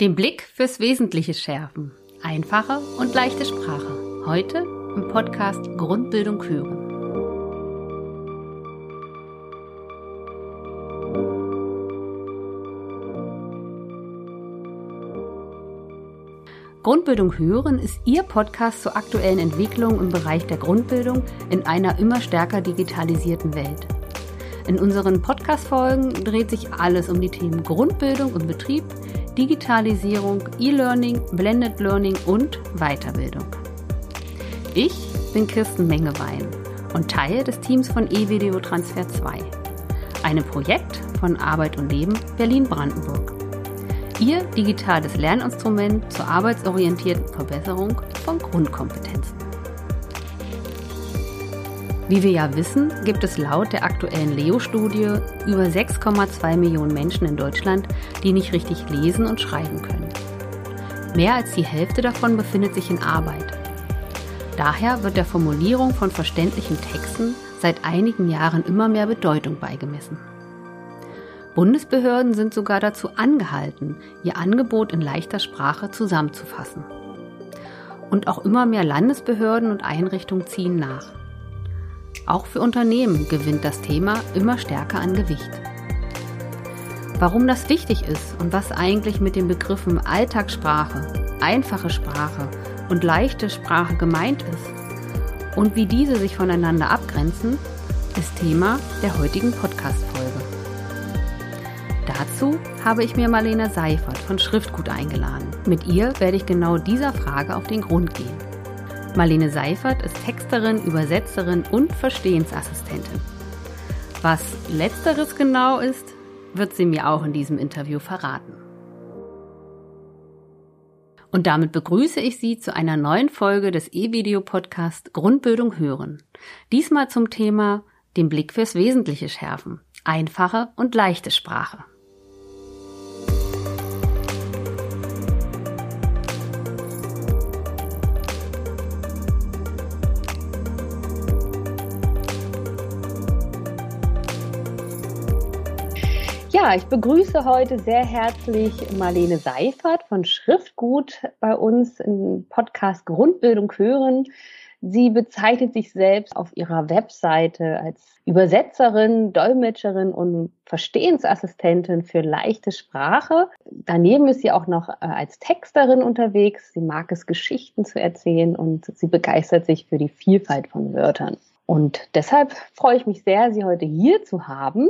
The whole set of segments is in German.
Den Blick fürs Wesentliche schärfen. Einfache und leichte Sprache. Heute im Podcast Grundbildung hören. Grundbildung hören ist Ihr Podcast zur aktuellen Entwicklung im Bereich der Grundbildung in einer immer stärker digitalisierten Welt. In unseren Podcast-Folgen dreht sich alles um die Themen Grundbildung im Betrieb, Digitalisierung, E-Learning, Blended Learning und Weiterbildung. Ich bin Kirsten Mengewein und Teil des Teams von eVideo Transfer 2, einem Projekt von Arbeit und Leben Berlin-Brandenburg. Ihr digitales Lerninstrument zur arbeitsorientierten Verbesserung von Grundkompetenzen. Wie wir ja wissen, gibt es laut der aktuellen Leo-Studie über 6,2 Millionen Menschen in Deutschland, die nicht richtig lesen und schreiben können. Mehr als die Hälfte davon befindet sich in Arbeit. Daher wird der Formulierung von verständlichen Texten seit einigen Jahren immer mehr Bedeutung beigemessen. Bundesbehörden sind sogar dazu angehalten, ihr Angebot in leichter Sprache zusammenzufassen. Und auch immer mehr Landesbehörden und Einrichtungen ziehen nach. Auch für Unternehmen gewinnt das Thema immer stärker an Gewicht. Warum das wichtig ist und was eigentlich mit den Begriffen Alltagssprache, einfache Sprache und leichte Sprache gemeint ist und wie diese sich voneinander abgrenzen, ist Thema der heutigen Podcast-Folge. Dazu habe ich mir Marlene Seifert von Schriftgut eingeladen. Mit ihr werde ich genau dieser Frage auf den Grund gehen. Marlene Seifert ist Texterin, Übersetzerin und Verstehensassistentin. Was letzteres genau ist, wird sie mir auch in diesem Interview verraten. Und damit begrüße ich Sie zu einer neuen Folge des E-Video-Podcast Grundbildung hören. Diesmal zum Thema den Blick fürs Wesentliche schärfen. Einfache und leichte Sprache. Ja, ich begrüße heute sehr herzlich Marlene Seifert von Schriftgut bei uns im Podcast Grundbildung hören. Sie bezeichnet sich selbst auf ihrer Webseite als Übersetzerin, Dolmetscherin und Verstehensassistentin für leichte Sprache. Daneben ist sie auch noch äh, als Texterin unterwegs. Sie mag es, Geschichten zu erzählen und sie begeistert sich für die Vielfalt von Wörtern. Und deshalb freue ich mich sehr, Sie heute hier zu haben.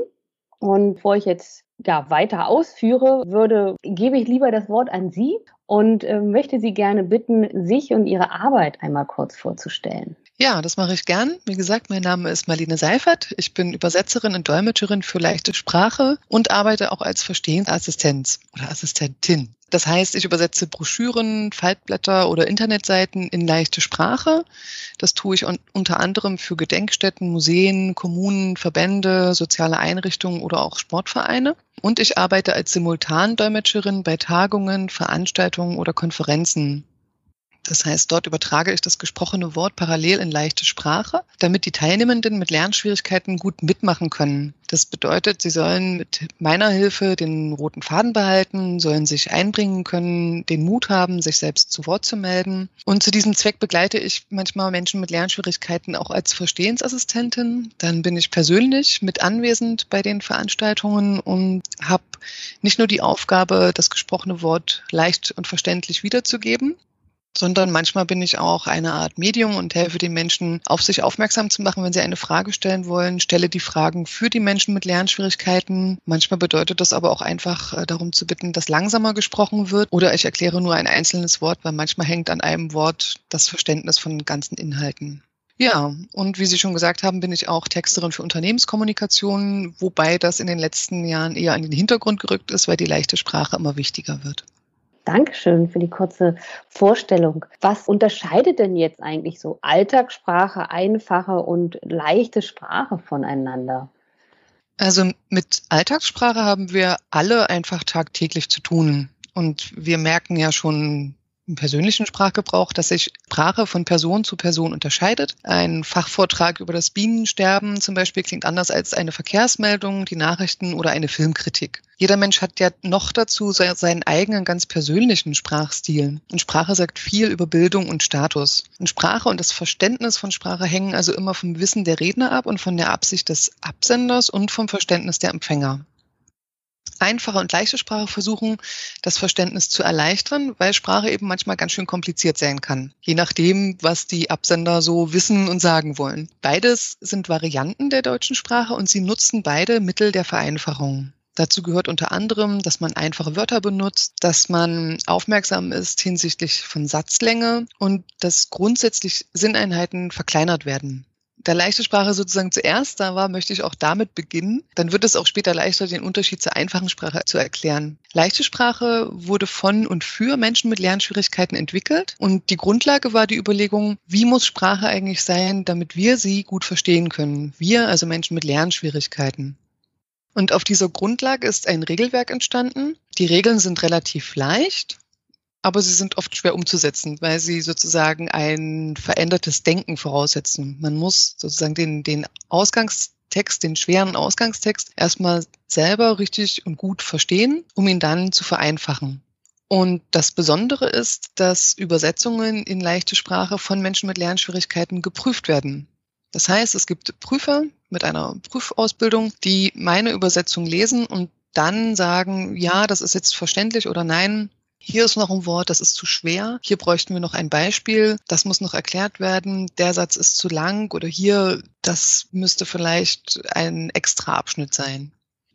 Und bevor ich jetzt ja, weiter ausführe, würde, gebe ich lieber das Wort an Sie und äh, möchte Sie gerne bitten, sich und Ihre Arbeit einmal kurz vorzustellen. Ja, das mache ich gern. Wie gesagt, mein Name ist Marlene Seifert. Ich bin Übersetzerin und Dolmetscherin für leichte Sprache und arbeite auch als Verstehensassistenz oder Assistentin. Das heißt, ich übersetze Broschüren, Faltblätter oder Internetseiten in leichte Sprache. Das tue ich unter anderem für Gedenkstätten, Museen, Kommunen, Verbände, soziale Einrichtungen oder auch Sportvereine. Und ich arbeite als Simultandolmetscherin bei Tagungen, Veranstaltungen oder Konferenzen. Das heißt, dort übertrage ich das gesprochene Wort parallel in leichte Sprache, damit die Teilnehmenden mit Lernschwierigkeiten gut mitmachen können. Das bedeutet, sie sollen mit meiner Hilfe den roten Faden behalten, sollen sich einbringen können, den Mut haben, sich selbst zu Wort zu melden. Und zu diesem Zweck begleite ich manchmal Menschen mit Lernschwierigkeiten auch als Verstehensassistentin. Dann bin ich persönlich mit anwesend bei den Veranstaltungen und habe nicht nur die Aufgabe, das gesprochene Wort leicht und verständlich wiederzugeben, sondern manchmal bin ich auch eine Art Medium und helfe den Menschen, auf sich aufmerksam zu machen, wenn sie eine Frage stellen wollen, stelle die Fragen für die Menschen mit Lernschwierigkeiten. Manchmal bedeutet das aber auch einfach äh, darum zu bitten, dass langsamer gesprochen wird oder ich erkläre nur ein einzelnes Wort, weil manchmal hängt an einem Wort das Verständnis von ganzen Inhalten. Ja, und wie Sie schon gesagt haben, bin ich auch Texterin für Unternehmenskommunikation, wobei das in den letzten Jahren eher in den Hintergrund gerückt ist, weil die leichte Sprache immer wichtiger wird. Dankeschön für die kurze Vorstellung. Was unterscheidet denn jetzt eigentlich so Alltagssprache, einfache und leichte Sprache voneinander? Also mit Alltagssprache haben wir alle einfach tagtäglich zu tun. Und wir merken ja schon im persönlichen Sprachgebrauch, dass sich Sprache von Person zu Person unterscheidet. Ein Fachvortrag über das Bienensterben zum Beispiel klingt anders als eine Verkehrsmeldung, die Nachrichten oder eine Filmkritik. Jeder Mensch hat ja noch dazu seinen eigenen ganz persönlichen Sprachstil. Und Sprache sagt viel über Bildung und Status. Und Sprache und das Verständnis von Sprache hängen also immer vom Wissen der Redner ab und von der Absicht des Absenders und vom Verständnis der Empfänger einfache und leichte Sprache versuchen, das Verständnis zu erleichtern, weil Sprache eben manchmal ganz schön kompliziert sein kann, je nachdem, was die Absender so wissen und sagen wollen. Beides sind Varianten der deutschen Sprache und sie nutzen beide Mittel der Vereinfachung. Dazu gehört unter anderem, dass man einfache Wörter benutzt, dass man aufmerksam ist hinsichtlich von Satzlänge und dass grundsätzlich Sinneinheiten verkleinert werden da leichte Sprache sozusagen zuerst da war, möchte ich auch damit beginnen. Dann wird es auch später leichter, den Unterschied zur einfachen Sprache zu erklären. Leichte Sprache wurde von und für Menschen mit Lernschwierigkeiten entwickelt. Und die Grundlage war die Überlegung, wie muss Sprache eigentlich sein, damit wir sie gut verstehen können. Wir, also Menschen mit Lernschwierigkeiten. Und auf dieser Grundlage ist ein Regelwerk entstanden. Die Regeln sind relativ leicht aber sie sind oft schwer umzusetzen, weil sie sozusagen ein verändertes Denken voraussetzen. Man muss sozusagen den, den Ausgangstext, den schweren Ausgangstext erstmal selber richtig und gut verstehen, um ihn dann zu vereinfachen. Und das Besondere ist, dass Übersetzungen in leichte Sprache von Menschen mit Lernschwierigkeiten geprüft werden. Das heißt, es gibt Prüfer mit einer Prüfausbildung, die meine Übersetzung lesen und dann sagen, ja, das ist jetzt verständlich oder nein, hier ist noch ein Wort, das ist zu schwer. Hier bräuchten wir noch ein Beispiel. Das muss noch erklärt werden. Der Satz ist zu lang oder hier, das müsste vielleicht ein extra Abschnitt sein.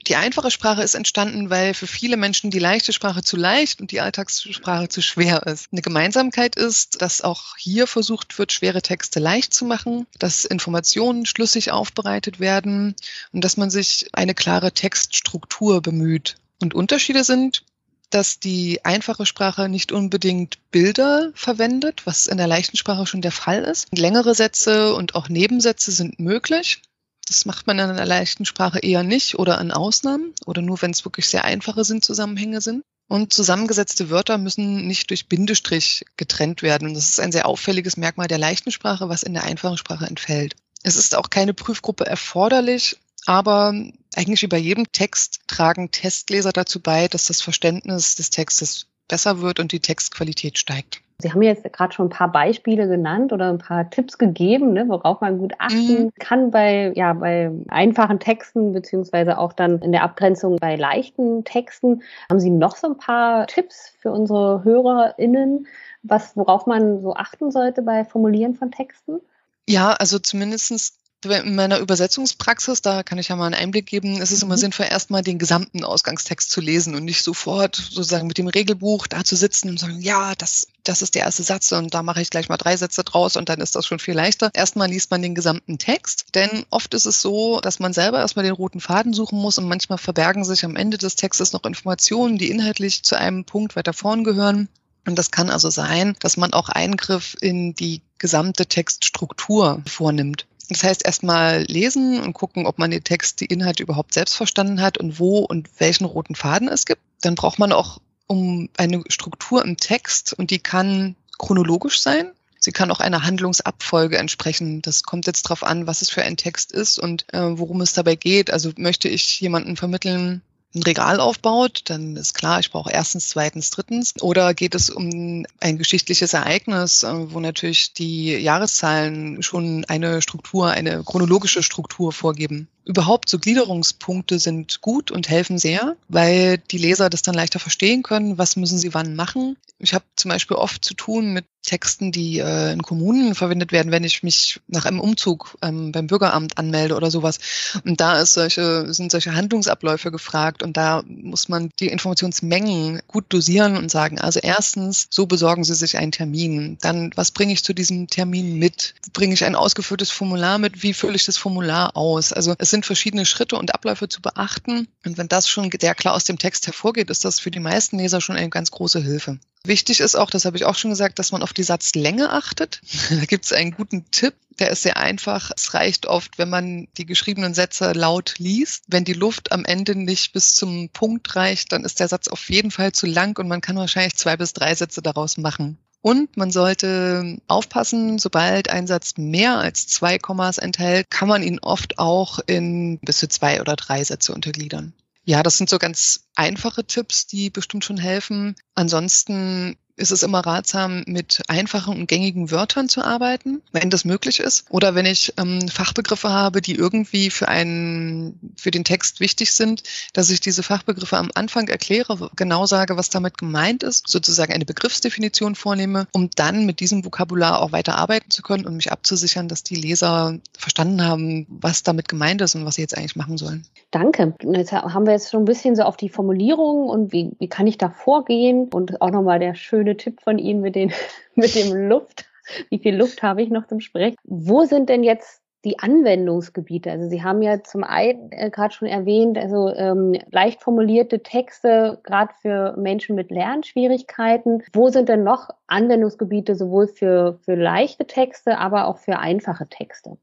Die einfache Sprache ist entstanden, weil für viele Menschen die leichte Sprache zu leicht und die Alltagssprache zu schwer ist. Eine Gemeinsamkeit ist, dass auch hier versucht wird, schwere Texte leicht zu machen, dass Informationen schlüssig aufbereitet werden und dass man sich eine klare Textstruktur bemüht. Und Unterschiede sind, dass die einfache Sprache nicht unbedingt Bilder verwendet, was in der leichten Sprache schon der Fall ist. Längere Sätze und auch Nebensätze sind möglich. Das macht man in einer leichten Sprache eher nicht oder in Ausnahmen oder nur, wenn es wirklich sehr einfache Sinnzusammenhänge sind. Und zusammengesetzte Wörter müssen nicht durch Bindestrich getrennt werden. Das ist ein sehr auffälliges Merkmal der leichten Sprache, was in der einfachen Sprache entfällt. Es ist auch keine Prüfgruppe erforderlich, aber eigentlich wie bei jedem Text tragen Testleser dazu bei, dass das Verständnis des Textes besser wird und die Textqualität steigt. Sie haben jetzt gerade schon ein paar Beispiele genannt oder ein paar Tipps gegeben, ne, worauf man gut achten mhm. kann bei, ja, bei einfachen Texten beziehungsweise auch dann in der Abgrenzung bei leichten Texten. Haben Sie noch so ein paar Tipps für unsere HörerInnen, was, worauf man so achten sollte bei Formulieren von Texten? Ja, also zumindestens in meiner Übersetzungspraxis, da kann ich ja mal einen Einblick geben, ist es immer mhm. sinnvoll, erstmal den gesamten Ausgangstext zu lesen und nicht sofort sozusagen mit dem Regelbuch da zu sitzen und sagen, ja, das, das ist der erste Satz und da mache ich gleich mal drei Sätze draus und dann ist das schon viel leichter. Erstmal liest man den gesamten Text, denn oft ist es so, dass man selber erstmal den roten Faden suchen muss und manchmal verbergen sich am Ende des Textes noch Informationen, die inhaltlich zu einem Punkt weiter vorn gehören. Und das kann also sein, dass man auch Eingriff in die gesamte Textstruktur vornimmt. Das heißt, erstmal lesen und gucken, ob man den Text, die Inhalte überhaupt selbst verstanden hat und wo und welchen roten Faden es gibt. Dann braucht man auch um eine Struktur im Text und die kann chronologisch sein. Sie kann auch einer Handlungsabfolge entsprechen. Das kommt jetzt darauf an, was es für ein Text ist und äh, worum es dabei geht. Also möchte ich jemanden vermitteln, ein Regal aufbaut, dann ist klar, ich brauche erstens, zweitens, drittens. Oder geht es um ein geschichtliches Ereignis, äh, wo natürlich die Jahreszahlen schon eine Struktur, eine chronologische Struktur vorgeben. Überhaupt so Gliederungspunkte sind gut und helfen sehr, weil die Leser das dann leichter verstehen können, was müssen sie wann machen. Ich habe zum Beispiel oft zu tun mit Texten, die äh, in Kommunen verwendet werden, wenn ich mich nach einem Umzug ähm, beim Bürgeramt anmelde oder sowas. Und da ist solche, sind solche Handlungsabläufe gefragt und da muss man die Informationsmengen gut dosieren und sagen, also erstens, so besorgen Sie sich einen Termin. Dann, was bringe ich zu diesem Termin mit? Bringe ich ein ausgeführtes Formular mit? Wie fülle ich das Formular aus? Also es sind verschiedene Schritte und Abläufe zu beachten. Und wenn das schon sehr klar aus dem Text hervorgeht, ist das für die meisten Leser schon eine ganz große Hilfe. Wichtig ist auch, das habe ich auch schon gesagt, dass man auf die Satzlänge achtet. Da gibt es einen guten Tipp, der ist sehr einfach. Es reicht oft, wenn man die geschriebenen Sätze laut liest. Wenn die Luft am Ende nicht bis zum Punkt reicht, dann ist der Satz auf jeden Fall zu lang und man kann wahrscheinlich zwei bis drei Sätze daraus machen. Und man sollte aufpassen, sobald ein Satz mehr als zwei Kommas enthält, kann man ihn oft auch in bis zu zwei oder drei Sätze untergliedern. Ja, das sind so ganz einfache Tipps, die bestimmt schon helfen. Ansonsten ist es immer ratsam, mit einfachen und gängigen Wörtern zu arbeiten, wenn das möglich ist. Oder wenn ich ähm, Fachbegriffe habe, die irgendwie für einen, für den Text wichtig sind, dass ich diese Fachbegriffe am Anfang erkläre, genau sage, was damit gemeint ist, sozusagen eine Begriffsdefinition vornehme, um dann mit diesem Vokabular auch weiter arbeiten zu können und mich abzusichern, dass die Leser verstanden haben, was damit gemeint ist und was sie jetzt eigentlich machen sollen. Danke. Jetzt haben wir jetzt schon ein bisschen so auf die Formulierung und wie, wie kann ich da vorgehen und auch nochmal der schöne Tipp von Ihnen mit, den, mit dem Luft. Wie viel Luft habe ich noch zum Sprechen? Wo sind denn jetzt die Anwendungsgebiete. Also Sie haben ja zum einen äh, gerade schon erwähnt, also ähm, leicht formulierte Texte, gerade für Menschen mit Lernschwierigkeiten. Wo sind denn noch Anwendungsgebiete sowohl für, für leichte Texte, aber auch für einfache Texte?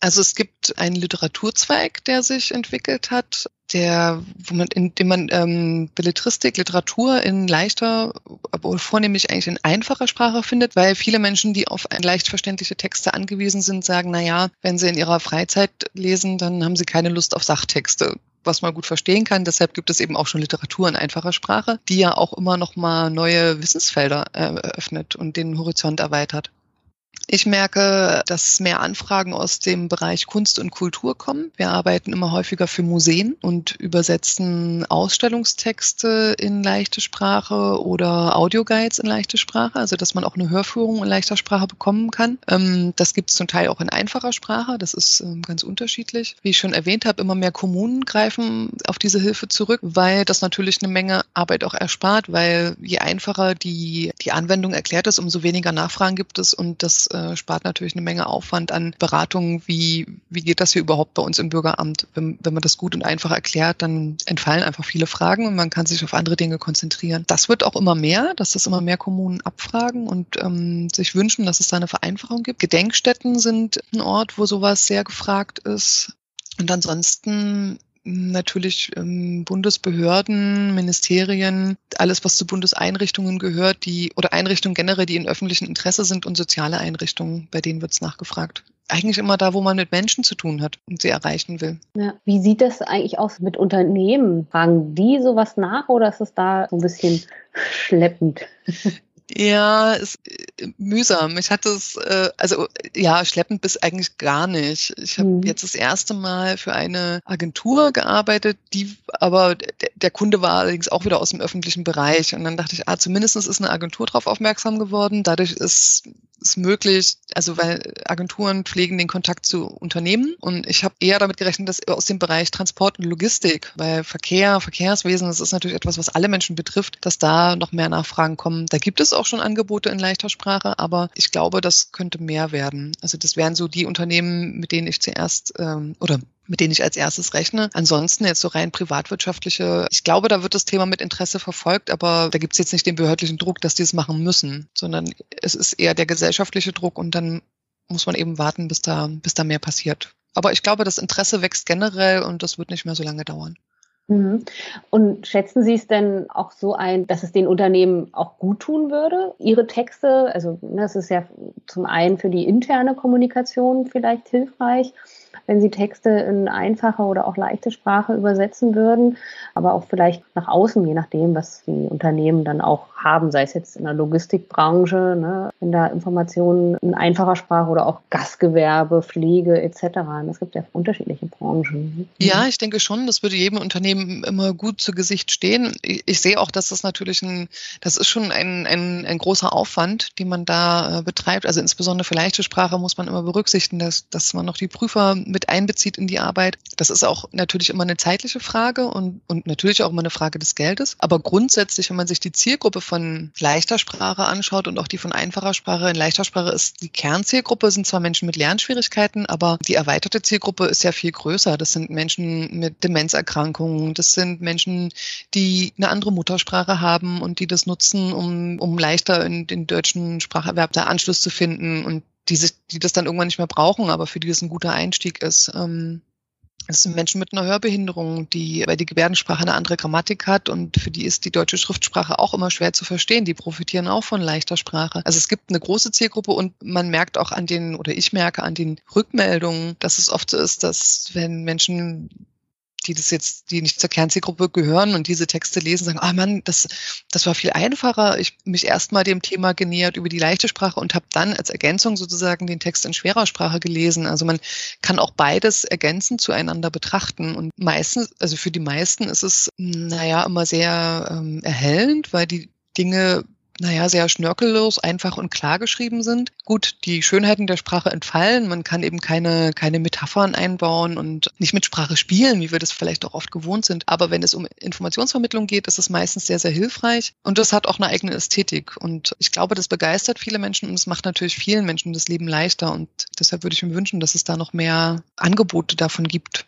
Also es gibt einen Literaturzweig, der sich entwickelt hat, der, wo man, in dem man ähm, Belletristik, Literatur in leichter, aber vornehmlich eigentlich in einfacher Sprache findet, weil viele Menschen, die auf leicht verständliche Texte angewiesen sind, sagen, na ja, wenn sie in ihrer Freizeit lesen, dann haben sie keine Lust auf Sachtexte was man gut verstehen kann. Deshalb gibt es eben auch schon Literatur in einfacher Sprache, die ja auch immer noch mal neue Wissensfelder äh, eröffnet und den Horizont erweitert. Ich merke, dass mehr Anfragen aus dem Bereich Kunst und Kultur kommen. Wir arbeiten immer häufiger für Museen und übersetzen Ausstellungstexte in leichte Sprache oder Audioguides in leichte Sprache, also dass man auch eine Hörführung in leichter Sprache bekommen kann. Ähm, das gibt es zum Teil auch in einfacher Sprache. Das ist ähm, ganz unterschiedlich. Wie ich schon erwähnt habe, immer mehr Kommunen greifen auf diese Hilfe zurück, weil das natürlich eine Menge Arbeit auch erspart, weil je einfacher die, die Anwendung erklärt ist, umso weniger Nachfragen gibt es und das äh, spart natürlich eine Menge Aufwand an Beratungen, wie, wie geht das hier überhaupt bei uns im Bürgeramt. Wenn, wenn man das gut und einfach erklärt, dann entfallen einfach viele Fragen und man kann sich auf andere Dinge konzentrieren. Das wird auch immer mehr, dass das immer mehr Kommunen abfragen und ähm, sich wünschen, dass es da eine Vereinfachung gibt. Gedenkstätten sind ein Ort, wo sowas sehr gefragt ist. Und ansonsten natürlich ähm, Bundesbehörden, Ministerien, alles, was zu Bundeseinrichtungen gehört, die oder Einrichtungen generell, die in öffentlichem Interesse sind und soziale Einrichtungen, bei denen wird es nachgefragt. Eigentlich immer da, wo man mit Menschen zu tun hat und sie erreichen will. Ja. Wie sieht das eigentlich aus mit Unternehmen? Fragen die sowas nach oder ist es da so ein bisschen schleppend? Ja, ist äh, mühsam. Ich hatte es, äh, also ja, schleppend bis eigentlich gar nicht. Ich habe mhm. jetzt das erste Mal für eine Agentur gearbeitet, die aber der Kunde war allerdings auch wieder aus dem öffentlichen Bereich. Und dann dachte ich, ah, zumindest ist eine Agentur darauf aufmerksam geworden. Dadurch ist es möglich, also weil Agenturen pflegen den Kontakt zu Unternehmen und ich habe eher damit gerechnet, dass aus dem Bereich Transport und Logistik, weil Verkehr, Verkehrswesen, das ist natürlich etwas, was alle Menschen betrifft, dass da noch mehr Nachfragen kommen. Da gibt es auch schon Angebote in leichter Sprache, aber ich glaube, das könnte mehr werden. Also das wären so die Unternehmen, mit denen ich zuerst ähm, oder mit denen ich als erstes rechne. Ansonsten jetzt so rein privatwirtschaftliche, ich glaube, da wird das Thema mit Interesse verfolgt, aber da gibt es jetzt nicht den behördlichen Druck, dass die es machen müssen, sondern es ist eher der gesellschaftliche Druck und dann muss man eben warten, bis da, bis da mehr passiert. Aber ich glaube, das Interesse wächst generell und das wird nicht mehr so lange dauern. Mhm. Und schätzen Sie es denn auch so ein, dass es den Unternehmen auch gut tun würde, Ihre Texte, also ne, das ist ja zum einen für die interne Kommunikation vielleicht hilfreich, wenn Sie Texte in einfache oder auch leichte Sprache übersetzen würden, aber auch vielleicht nach außen, je nachdem, was die Unternehmen dann auch haben, sei es jetzt in der Logistikbranche, ne, wenn da Informationen in einfacher Sprache oder auch Gastgewerbe, Pflege etc. Es gibt ja unterschiedliche Branchen. Ja, ich denke schon, das würde jedem Unternehmen immer gut zu Gesicht stehen. Ich sehe auch, dass das natürlich ein, das ist schon ein, ein, ein großer Aufwand, den man da äh, betreibt. Also insbesondere für leichte Sprache muss man immer berücksichtigen, dass, dass man noch die Prüfer mit einbezieht in die Arbeit. Das ist auch natürlich immer eine zeitliche Frage und, und natürlich auch immer eine Frage des Geldes. Aber grundsätzlich, wenn man sich die Zielgruppe von leichter Sprache anschaut und auch die von einfacher Sprache, in leichter Sprache ist die Kernzielgruppe, sind zwar Menschen mit Lernschwierigkeiten, aber die erweiterte Zielgruppe ist ja viel größer. Das sind Menschen mit Demenzerkrankungen, das sind Menschen, die eine andere Muttersprache haben und die das nutzen, um, um leichter in den deutschen Spracherwerb da Anschluss zu finden und die, sich, die das dann irgendwann nicht mehr brauchen, aber für die das ein guter Einstieg ist. Ähm, Das sind Menschen mit einer Hörbehinderung, die, weil die Gebärdensprache eine andere Grammatik hat und für die ist die deutsche Schriftsprache auch immer schwer zu verstehen. Die profitieren auch von leichter Sprache. Also es gibt eine große Zielgruppe und man merkt auch an den, oder ich merke an den Rückmeldungen, dass es oft so ist, dass wenn Menschen die das jetzt, die nicht zur Kernzielgruppe gehören und diese Texte lesen, sagen, ah Mann, das, das war viel einfacher. Ich mich erstmal dem Thema genähert über die leichte Sprache und habe dann als Ergänzung sozusagen den Text in schwerer Sprache gelesen. Also man kann auch beides ergänzend zueinander betrachten. Und meistens, also für die meisten ist es, naja, immer sehr ähm, erhellend, weil die Dinge naja, sehr schnörkellos, einfach und klar geschrieben sind. Gut, die Schönheiten der Sprache entfallen. Man kann eben keine, keine Metaphern einbauen und nicht mit Sprache spielen, wie wir das vielleicht auch oft gewohnt sind. Aber wenn es um Informationsvermittlung geht, ist es meistens sehr, sehr hilfreich. Und das hat auch eine eigene Ästhetik. Und ich glaube, das begeistert viele Menschen und es macht natürlich vielen Menschen das Leben leichter. Und deshalb würde ich mir wünschen, dass es da noch mehr Angebote davon gibt.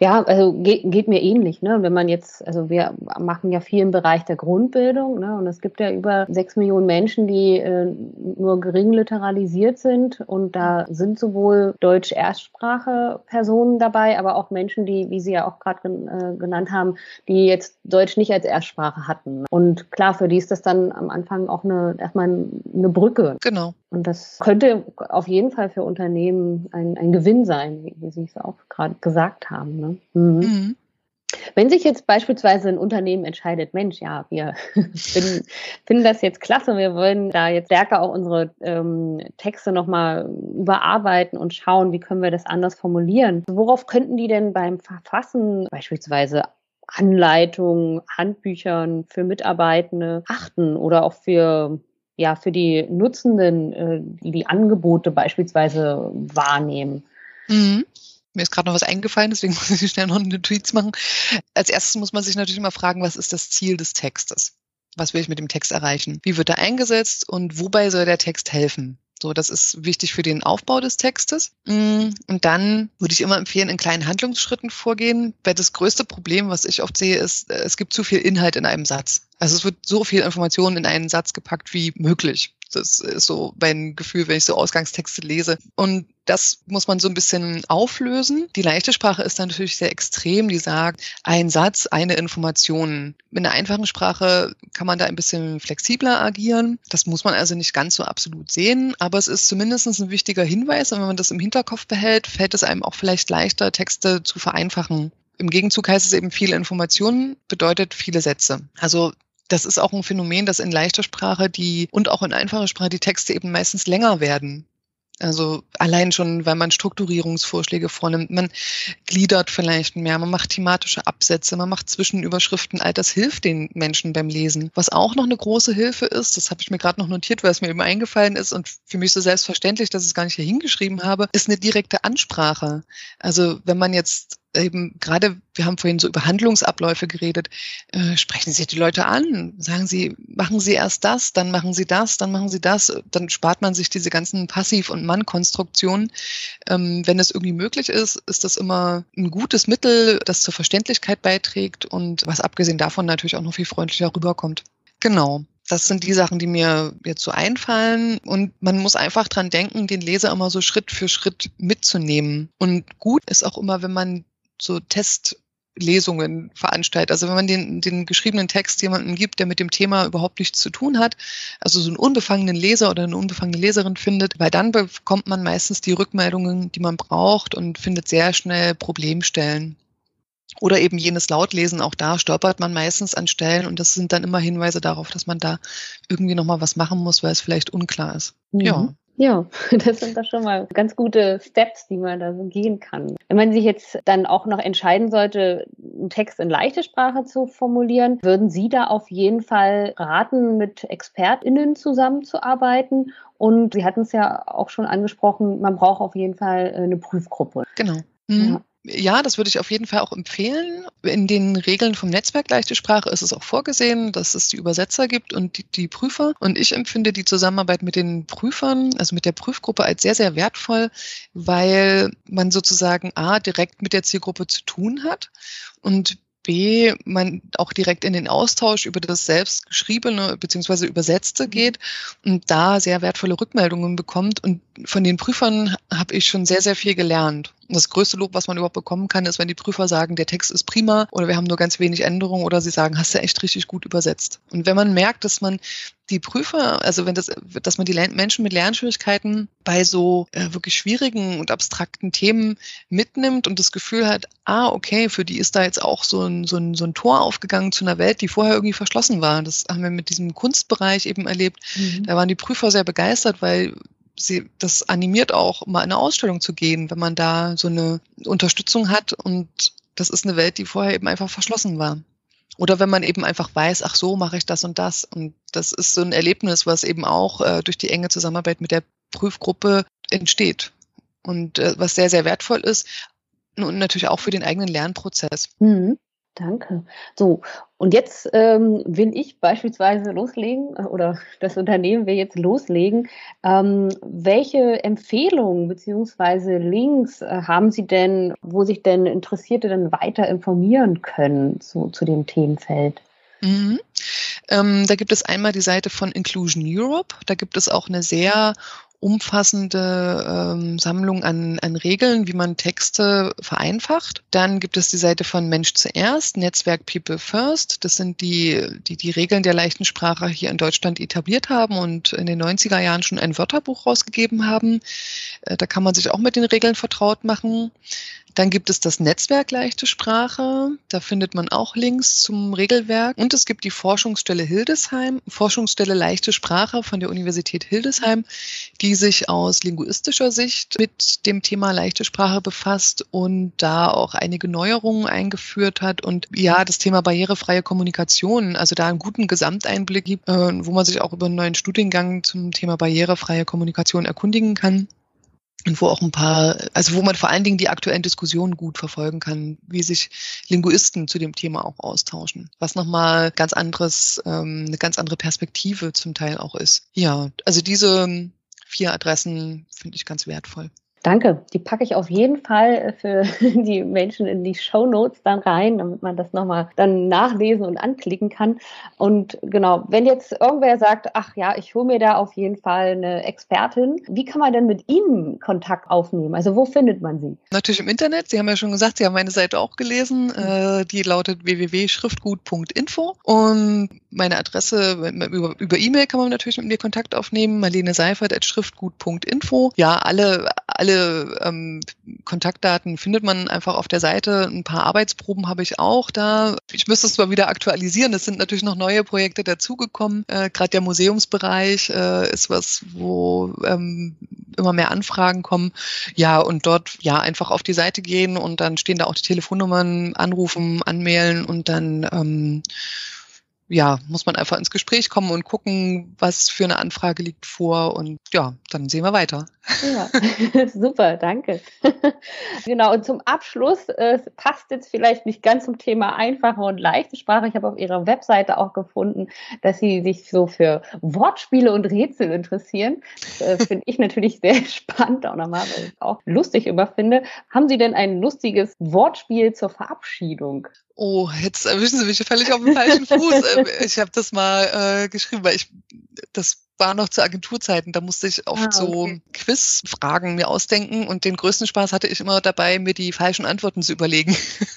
Ja, also geht, geht mir ähnlich. Ne? Wenn man jetzt, also wir machen ja viel im Bereich der Grundbildung ne? und es gibt ja über sechs Millionen Menschen, die äh, nur gering literalisiert sind und da sind sowohl Deutsch-Erstsprache-Personen dabei, aber auch Menschen, die, wie Sie ja auch gerade äh, genannt haben, die jetzt Deutsch nicht als Erstsprache hatten. Und klar, für die ist das dann am Anfang auch eine, erstmal eine Brücke. Genau. Und das könnte auf jeden Fall für Unternehmen ein, ein Gewinn sein, wie Sie es auch gerade gesagt haben. Ne? Mhm. Mhm. Wenn sich jetzt beispielsweise ein Unternehmen entscheidet, Mensch, ja, wir finden, finden das jetzt klasse, wir wollen da jetzt stärker auch unsere ähm, Texte nochmal überarbeiten und schauen, wie können wir das anders formulieren. Worauf könnten die denn beim Verfassen beispielsweise Anleitungen, Handbüchern für Mitarbeitende achten oder auch für ja, für die Nutzenden, äh, die die Angebote beispielsweise wahrnehmen. Mhm. Mir ist gerade noch was eingefallen, deswegen muss ich schnell noch eine Tweets machen. Als erstes muss man sich natürlich immer fragen, was ist das Ziel des Textes? Was will ich mit dem Text erreichen? Wie wird er eingesetzt und wobei soll der Text helfen? So, das ist wichtig für den Aufbau des Textes. Mm, und dann würde ich immer empfehlen, in kleinen Handlungsschritten vorgehen, weil das größte Problem, was ich oft sehe, ist, es gibt zu viel Inhalt in einem Satz. Also es wird so viel Information in einen Satz gepackt wie möglich. Das ist so mein Gefühl, wenn ich so Ausgangstexte lese. Und das muss man so ein bisschen auflösen. Die leichte Sprache ist natürlich sehr extrem. Die sagt, ein Satz, eine Information. Mit einer einfachen Sprache kann man da ein bisschen flexibler agieren. Das muss man also nicht ganz so absolut sehen, aber es ist zumindest ein wichtiger Hinweis. Und wenn man das im Hinterkopf behält, fällt es einem auch vielleicht leichter, Texte zu vereinfachen. Im Gegenzug heißt es eben, viele Informationen bedeutet viele Sätze. Also das ist auch ein Phänomen, dass in leichter Sprache die und auch in einfacher Sprache die Texte eben meistens länger werden. Also allein schon, weil man Strukturierungsvorschläge vornimmt, man gliedert vielleicht mehr, man macht thematische Absätze, man macht Zwischenüberschriften, all das hilft den Menschen beim Lesen. Was auch noch eine große Hilfe ist, das habe ich mir gerade noch notiert, weil es mir eben eingefallen ist und für mich so selbstverständlich, dass ich es gar nicht hier hingeschrieben habe, ist eine direkte Ansprache. Also wenn man jetzt eben gerade, wir haben vorhin so über Handlungsabläufe geredet, äh, sprechen Sie die Leute an, sagen Sie, machen Sie erst das, dann machen Sie das, dann machen Sie das, dann spart man sich diese ganzen Passiv- und Mann-Konstruktionen. Ähm, wenn es irgendwie möglich ist, ist das immer ein gutes Mittel, das zur Verständlichkeit beiträgt und was abgesehen davon natürlich auch noch viel freundlicher rüberkommt. Genau. Das sind die Sachen, die mir jetzt so einfallen. Und man muss einfach dran denken, den Leser immer so Schritt für Schritt mitzunehmen. Und gut ist auch immer, wenn man so Testlesungen veranstaltet. Also wenn man den, den geschriebenen Text jemandem gibt, der mit dem Thema überhaupt nichts zu tun hat, also so einen unbefangenen Leser oder eine unbefangene Leserin findet, weil dann bekommt man meistens die Rückmeldungen, die man braucht und findet sehr schnell Problemstellen. Oder eben jenes Lautlesen, auch da stolpert man meistens an Stellen und das sind dann immer Hinweise darauf, dass man da irgendwie nochmal was machen muss, weil es vielleicht unklar ist. Mhm. Ja. Ja, das sind doch schon mal ganz gute Steps, die man da so gehen kann. Wenn man sich jetzt dann auch noch entscheiden sollte, einen Text in leichte Sprache zu formulieren, würden Sie da auf jeden Fall raten, mit ExpertInnen zusammenzuarbeiten? Und Sie hatten es ja auch schon angesprochen, man braucht auf jeden Fall eine Prüfgruppe. Genau. Mhm. Ja. Ja, das würde ich auf jeden Fall auch empfehlen. In den Regeln vom Netzwerk Leichte Sprache ist es auch vorgesehen, dass es die Übersetzer gibt und die, die, Prüfer. Und ich empfinde die Zusammenarbeit mit den Prüfern, also mit der Prüfgruppe, als sehr, sehr wertvoll, weil man sozusagen A, direkt mit der Zielgruppe zu tun hat und B, man auch direkt in den Austausch über das selbstgeschriebene bzw. übersetzte mhm. geht und da sehr wertvolle Rückmeldungen bekommt. Und von den Prüfern habe ich schon sehr, sehr viel gelernt. Und das größte Lob, was man überhaupt bekommen kann, ist, wenn die Prüfer sagen, der Text ist prima oder wir haben nur ganz wenig Änderungen oder sie sagen, hast du echt richtig gut übersetzt. Und wenn man merkt, dass man die Prüfer, also wenn das, dass man die Menschen mit Lernschwierigkeiten bei so äh, wirklich schwierigen und abstrakten Themen mitnimmt und das Gefühl hat, ah, okay, für die ist da jetzt auch so ein, so ein, so ein Tor aufgegangen zu einer Welt, die vorher irgendwie verschlossen war. Das haben wir mit diesem Kunstbereich eben erlebt. Mhm. Da waren die Prüfer sehr begeistert, weil sie, das animiert auch, mal in eine Ausstellung zu gehen, wenn man da so eine Unterstützung hat und das ist eine Welt, die vorher eben einfach verschlossen war. Oder wenn man eben einfach weiß, ach so, mache ich das und das. Und das ist so ein Erlebnis, was eben auch äh, durch die enge Zusammenarbeit mit der Prüfgruppe entsteht. Und äh, was sehr, sehr wertvoll ist. Und natürlich auch für den eigenen Lernprozess. Mhm. Danke. So, und jetzt ähm, will ich beispielsweise loslegen äh, oder das Unternehmen will jetzt loslegen. Ähm, welche Empfehlungen beziehungsweise Links äh, haben Sie denn, wo sich denn Interessierte dann weiter informieren können zu, zu dem Themenfeld? Mhm. Ähm, da gibt es einmal die Seite von Inclusion Europe. Da gibt es auch eine sehr umfassende ähm, Sammlung an, an Regeln, wie man Texte vereinfacht. Dann gibt es die Seite von Mensch zuerst, Netzwerk People First. Das sind die, die die Regeln der leichten Sprache hier in Deutschland etabliert haben und in den 90er Jahren schon ein Wörterbuch rausgegeben haben. Äh, da kann man sich auch mit den Regeln vertraut machen. Dann gibt es das Netzwerk Leichte Sprache. Da findet man auch Links zum Regelwerk. Und es gibt die Forschungsstelle Hildesheim, Forschungsstelle Leichte Sprache von der Universität Hildesheim, die sich aus linguistischer Sicht mit dem Thema leichte Sprache befasst und da auch einige Neuerungen eingeführt hat und ja, das Thema barrierefreie Kommunikation, also da einen guten Gesamteinblick gibt, äh, wo man sich auch über einen neuen Studiengang zum Thema barrierefreie Kommunikation erkundigen kann wo auch ein paar, also wo man vor allen Dingen die aktuellen Diskussionen gut verfolgen kann, wie sich Linguisten zu dem Thema auch austauschen, was nochmal ganz anderes, ähm, eine ganz andere Perspektive zum Teil auch ist. Ja, also diese vier Adressen finde ich ganz wertvoll. Danke. Die packe ich auf jeden Fall für die Menschen in die Show Notes dann rein, damit man das nochmal dann nachlesen und anklicken kann. Und genau, wenn jetzt irgendwer sagt, ach ja, ich hole mir da auf jeden Fall eine Expertin, wie kann man denn mit Ihnen Kontakt aufnehmen? Also wo findet man Sie? Natürlich im Internet. Sie haben ja schon gesagt, Sie haben meine Seite auch gelesen. Äh, die lautet www.schriftgut.info und meine Adresse über E-Mail kann man natürlich mit mir Kontakt aufnehmen. Marlene Seifert at schriftgut.info. Ja, alle, alle ähm, Kontaktdaten findet man einfach auf der Seite. Ein paar Arbeitsproben habe ich auch da. Ich müsste es zwar wieder aktualisieren. Es sind natürlich noch neue Projekte dazugekommen. Äh, Gerade der Museumsbereich äh, ist was, wo ähm, immer mehr Anfragen kommen. Ja, und dort ja einfach auf die Seite gehen und dann stehen da auch die Telefonnummern, anrufen, anmailen und dann ähm, ja, muss man einfach ins Gespräch kommen und gucken, was für eine Anfrage liegt vor und ja, dann sehen wir weiter. Ja, super, danke. genau, und zum Abschluss, äh, passt jetzt vielleicht nicht ganz zum Thema einfache und leichte Sprache. Ich habe auf Ihrer Webseite auch gefunden, dass Sie sich so für Wortspiele und Rätsel interessieren. Äh, finde ich natürlich sehr spannend, auch nochmal, weil ich es auch lustig immer finde. Haben Sie denn ein lustiges Wortspiel zur Verabschiedung? Oh, jetzt erwischen Sie mich völlig auf dem falschen Fuß. Ähm, ich habe das mal äh, geschrieben, weil ich das war noch zu Agenturzeiten. Da musste ich oft ah, okay. so Quizfragen mir ausdenken und den größten Spaß hatte ich immer dabei, mir die falschen Antworten zu überlegen.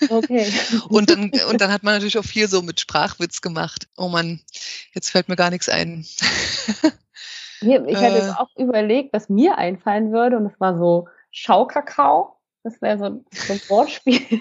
Okay. und dann und dann hat man natürlich auch viel so mit Sprachwitz gemacht. Oh Mann, jetzt fällt mir gar nichts ein. Hier, ich hatte äh, auch überlegt, was mir einfallen würde und es war so Schaukakao. Das wäre so, so ein Wortspiel.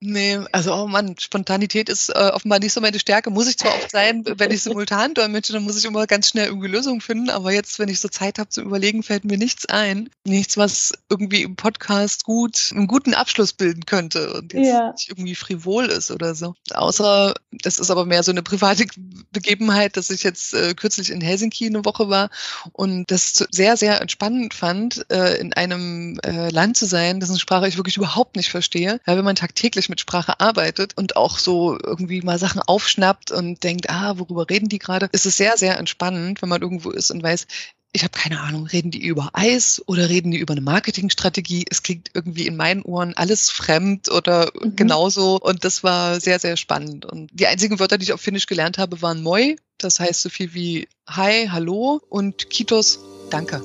Nee, also oh Mann, Spontanität ist äh, offenbar nicht so meine Stärke. Muss ich zwar oft sein, wenn ich simultan dolmetsche, dann muss ich immer ganz schnell irgendwie Lösungen finden, aber jetzt, wenn ich so Zeit habe zu überlegen, fällt mir nichts ein. Nichts, was irgendwie im Podcast gut, einen guten Abschluss bilden könnte und jetzt ja. nicht irgendwie frivol ist oder so. Außer, das ist aber mehr so eine private Begebenheit, dass ich jetzt äh, kürzlich in Helsinki eine Woche war und das sehr, sehr entspannend fand, äh, in einem äh, Land zu sein, dessen Sprache ich wirklich überhaupt nicht verstehe. Ja, wenn man tagtäglich mit Sprache arbeitet und auch so irgendwie mal Sachen aufschnappt und denkt, ah, worüber reden die gerade, ist es sehr, sehr entspannend, wenn man irgendwo ist und weiß, ich habe keine Ahnung, reden die über Eis oder reden die über eine Marketingstrategie? Es klingt irgendwie in meinen Ohren alles fremd oder mhm. genauso. Und das war sehr, sehr spannend. Und die einzigen Wörter, die ich auf Finnisch gelernt habe, waren Moi. Das heißt so viel wie Hi, Hallo und Kitos, Danke.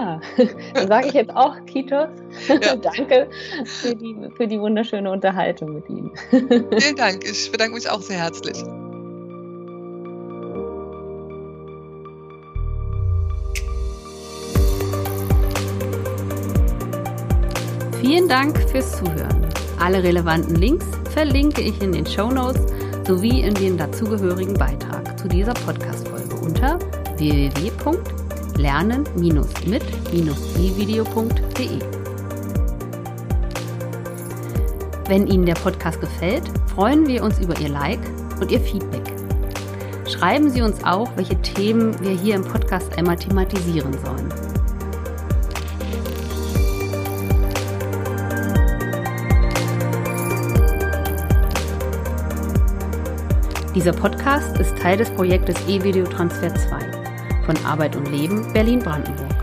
Ja, dann sage ich jetzt auch Kitos. Ja. Danke für die, für die wunderschöne Unterhaltung mit Ihnen. Vielen Dank. Ich bedanke mich auch sehr herzlich. Vielen Dank fürs Zuhören. Alle relevanten Links verlinke ich in den Show Notes sowie in den dazugehörigen Beitrag zu dieser Podcast-Folge unter www.lernen-mit-evideo.de. Wenn Ihnen der Podcast gefällt, freuen wir uns über Ihr Like und Ihr Feedback. Schreiben Sie uns auch, welche Themen wir hier im Podcast einmal thematisieren sollen. Dieser Podcast ist Teil des Projektes E-Video Transfer 2 von Arbeit und Leben Berlin-Brandenburg.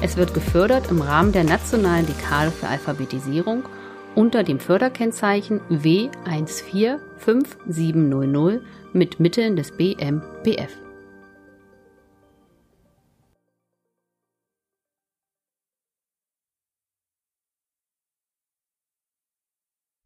Es wird gefördert im Rahmen der Nationalen Dekade für Alphabetisierung unter dem Förderkennzeichen W145700 mit Mitteln des BMBF.